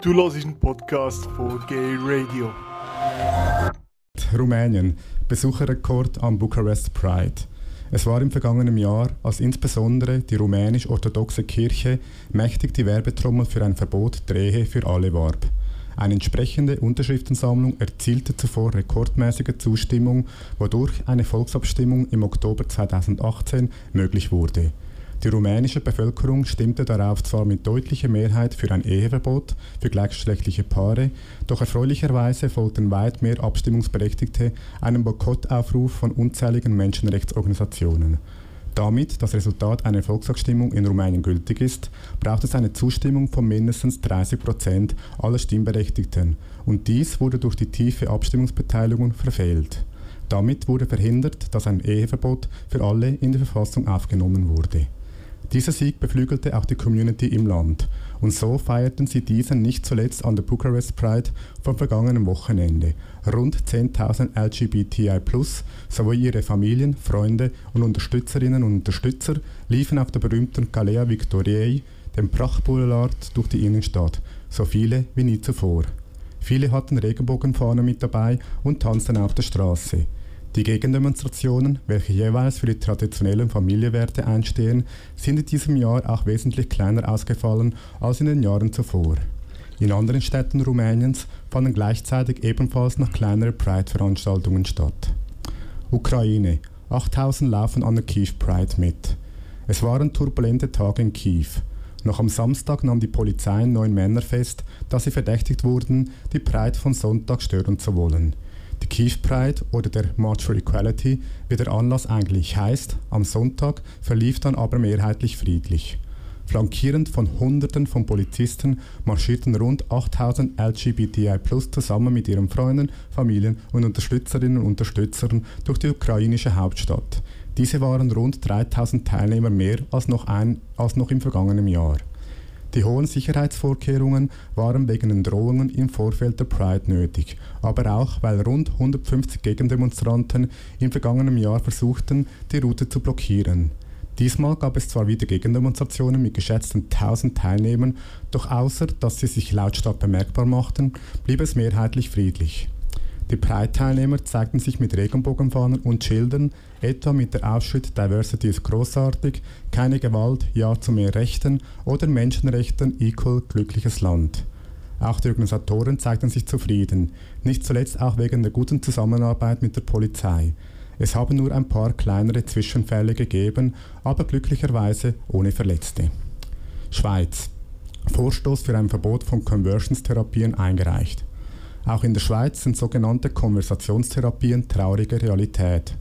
Du hörst einen Podcast von Gay Radio. Rumänien. Besucherrekord am Bucharest Pride. Es war im vergangenen Jahr, als insbesondere die rumänisch-orthodoxe Kirche mächtig die Werbetrommel für ein Verbot der Ehe für alle warb. Eine entsprechende Unterschriftensammlung erzielte zuvor rekordmäßige Zustimmung, wodurch eine Volksabstimmung im Oktober 2018 möglich wurde. Die rumänische Bevölkerung stimmte darauf zwar mit deutlicher Mehrheit für ein Eheverbot für gleichgeschlechtliche Paare, doch erfreulicherweise folgten weit mehr Abstimmungsberechtigte einem Boykottaufruf von unzähligen Menschenrechtsorganisationen. Damit das Resultat einer Volksabstimmung in Rumänien gültig ist, braucht es eine Zustimmung von mindestens 30 Prozent aller Stimmberechtigten, und dies wurde durch die tiefe Abstimmungsbeteiligung verfehlt. Damit wurde verhindert, dass ein Eheverbot für alle in die Verfassung aufgenommen wurde. Dieser Sieg beflügelte auch die Community im Land und so feierten sie diesen nicht zuletzt an der Bucharest Pride vom vergangenen Wochenende. Rund 10.000 LGBTI+ sowie ihre Familien, Freunde und Unterstützerinnen und Unterstützer liefen auf der berühmten Galea Victoriei, dem Prachtboulevard, durch die Innenstadt, so viele wie nie zuvor. Viele hatten Regenbogenfahnen mit dabei und tanzten auf der Straße. Die Gegendemonstrationen, welche jeweils für die traditionellen Familienwerte einstehen, sind in diesem Jahr auch wesentlich kleiner ausgefallen als in den Jahren zuvor. In anderen Städten Rumäniens fanden gleichzeitig ebenfalls noch kleinere Pride-Veranstaltungen statt. Ukraine. 8000 laufen an der Kiew Pride mit. Es waren turbulente Tage in Kiew. Noch am Samstag nahm die Polizei neun Männer fest, da sie verdächtigt wurden, die Pride von Sonntag stören zu wollen. Die Kiew Pride oder der March for Equality, wie der Anlass eigentlich heißt, am Sonntag verlief dann aber mehrheitlich friedlich. Flankierend von Hunderten von Polizisten marschierten rund 8000 LGBTI zusammen mit ihren Freunden, Familien und Unterstützerinnen und Unterstützern durch die ukrainische Hauptstadt. Diese waren rund 3000 Teilnehmer mehr als noch, ein, als noch im vergangenen Jahr. Die hohen Sicherheitsvorkehrungen waren wegen den Drohungen im Vorfeld der Pride nötig, aber auch, weil rund 150 Gegendemonstranten im vergangenen Jahr versuchten, die Route zu blockieren. Diesmal gab es zwar wieder Gegendemonstrationen mit geschätzten 1000 Teilnehmern, doch außer dass sie sich lautstark bemerkbar machten, blieb es mehrheitlich friedlich. Die Pride-Teilnehmer zeigten sich mit Regenbogenfahnen und Schildern, etwa mit der Aufschrift Diversity ist großartig, keine Gewalt, Ja zu mehr Rechten oder Menschenrechten equal glückliches Land. Auch die Organisatoren zeigten sich zufrieden, nicht zuletzt auch wegen der guten Zusammenarbeit mit der Polizei. Es haben nur ein paar kleinere Zwischenfälle gegeben, aber glücklicherweise ohne Verletzte. Schweiz. Vorstoß für ein Verbot von Conversionstherapien eingereicht. Auch in der Schweiz sind sogenannte Konversationstherapien traurige Realität.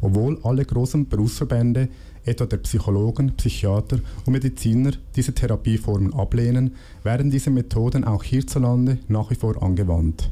Obwohl alle großen Berufsverbände, etwa der Psychologen, Psychiater und Mediziner, diese Therapieformen ablehnen, werden diese Methoden auch hierzulande nach wie vor angewandt.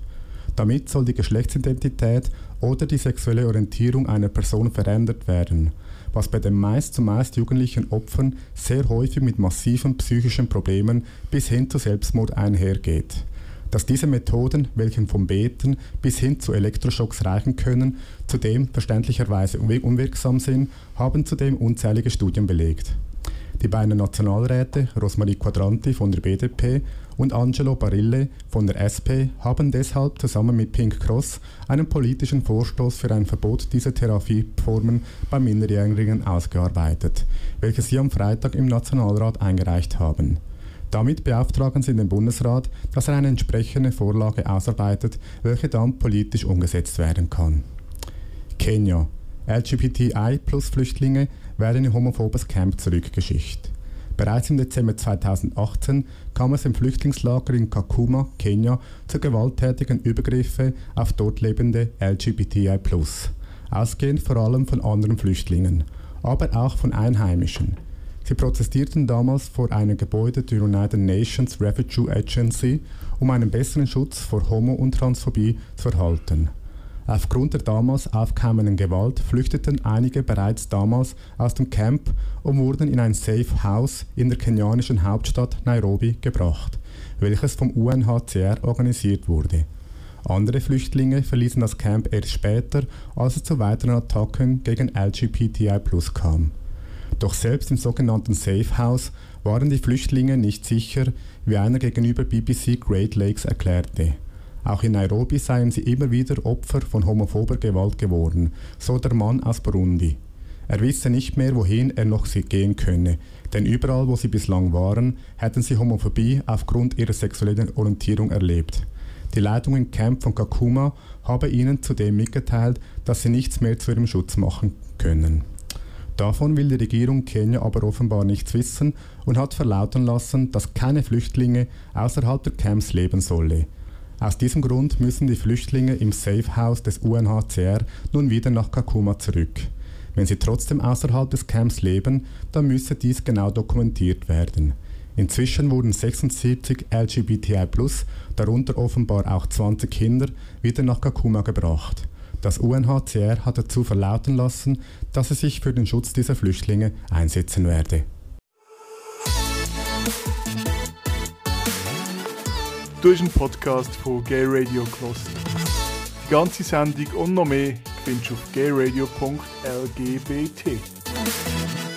Damit soll die Geschlechtsidentität oder die sexuelle Orientierung einer Person verändert werden, was bei den meist zumeist jugendlichen Opfern sehr häufig mit massiven psychischen Problemen bis hin zu Selbstmord einhergeht. Dass diese Methoden, welche vom Beten bis hin zu Elektroschocks reichen können, zudem verständlicherweise unwirksam sind, haben zudem unzählige Studien belegt. Die beiden Nationalräte, Rosmarie Quadranti von der BDP und Angelo Barille von der SP, haben deshalb zusammen mit Pink Cross einen politischen Vorstoß für ein Verbot dieser Therapieformen bei Minderjährigen ausgearbeitet, welches sie am Freitag im Nationalrat eingereicht haben. Damit beauftragen sie den Bundesrat, dass er eine entsprechende Vorlage ausarbeitet, welche dann politisch umgesetzt werden kann. Kenia. LGBTI-Plus-Flüchtlinge werden in homophobes Camp zurückgeschickt. Bereits im Dezember 2018 kam es im Flüchtlingslager in Kakuma, Kenia, zu gewalttätigen Übergriffen auf dort lebende LGBTI+, ausgehend vor allem von anderen Flüchtlingen, aber auch von Einheimischen. Sie protestierten damals vor einem Gebäude der United Nations Refugee Agency, um einen besseren Schutz vor Homo- und Transphobie zu erhalten. Aufgrund der damals aufkommenden Gewalt flüchteten einige bereits damals aus dem Camp und wurden in ein Safe House in der kenianischen Hauptstadt Nairobi gebracht, welches vom UNHCR organisiert wurde. Andere Flüchtlinge verließen das Camp erst später, als es zu weiteren Attacken gegen LGBTI+ kam. Doch selbst im sogenannten Safe House waren die Flüchtlinge nicht sicher, wie einer gegenüber BBC Great Lakes erklärte. Auch in Nairobi seien sie immer wieder Opfer von homophober Gewalt geworden, so der Mann aus Burundi. Er wisse nicht mehr, wohin er noch gehen könne, denn überall, wo sie bislang waren, hätten sie Homophobie aufgrund ihrer sexuellen Orientierung erlebt. Die Leitung im Camp von Kakuma habe ihnen zudem mitgeteilt, dass sie nichts mehr zu ihrem Schutz machen können. Davon will die Regierung Kenia aber offenbar nichts wissen und hat verlauten lassen, dass keine Flüchtlinge außerhalb der Camps leben solle. Aus diesem Grund müssen die Flüchtlinge im Safe House des UNHCR nun wieder nach Kakuma zurück. Wenn sie trotzdem außerhalb des Camps leben, dann müsse dies genau dokumentiert werden. Inzwischen wurden 76 LGBTI+, darunter offenbar auch 20 Kinder, wieder nach Kakuma gebracht. Das UNHCR hat dazu verlauten lassen, dass es sich für den Schutz dieser Flüchtlinge einsetzen werde. Du hast einen Podcast von Gay Radio gehört. Die ganze Sendung und noch mehr findest du auf gayradio.lgbt.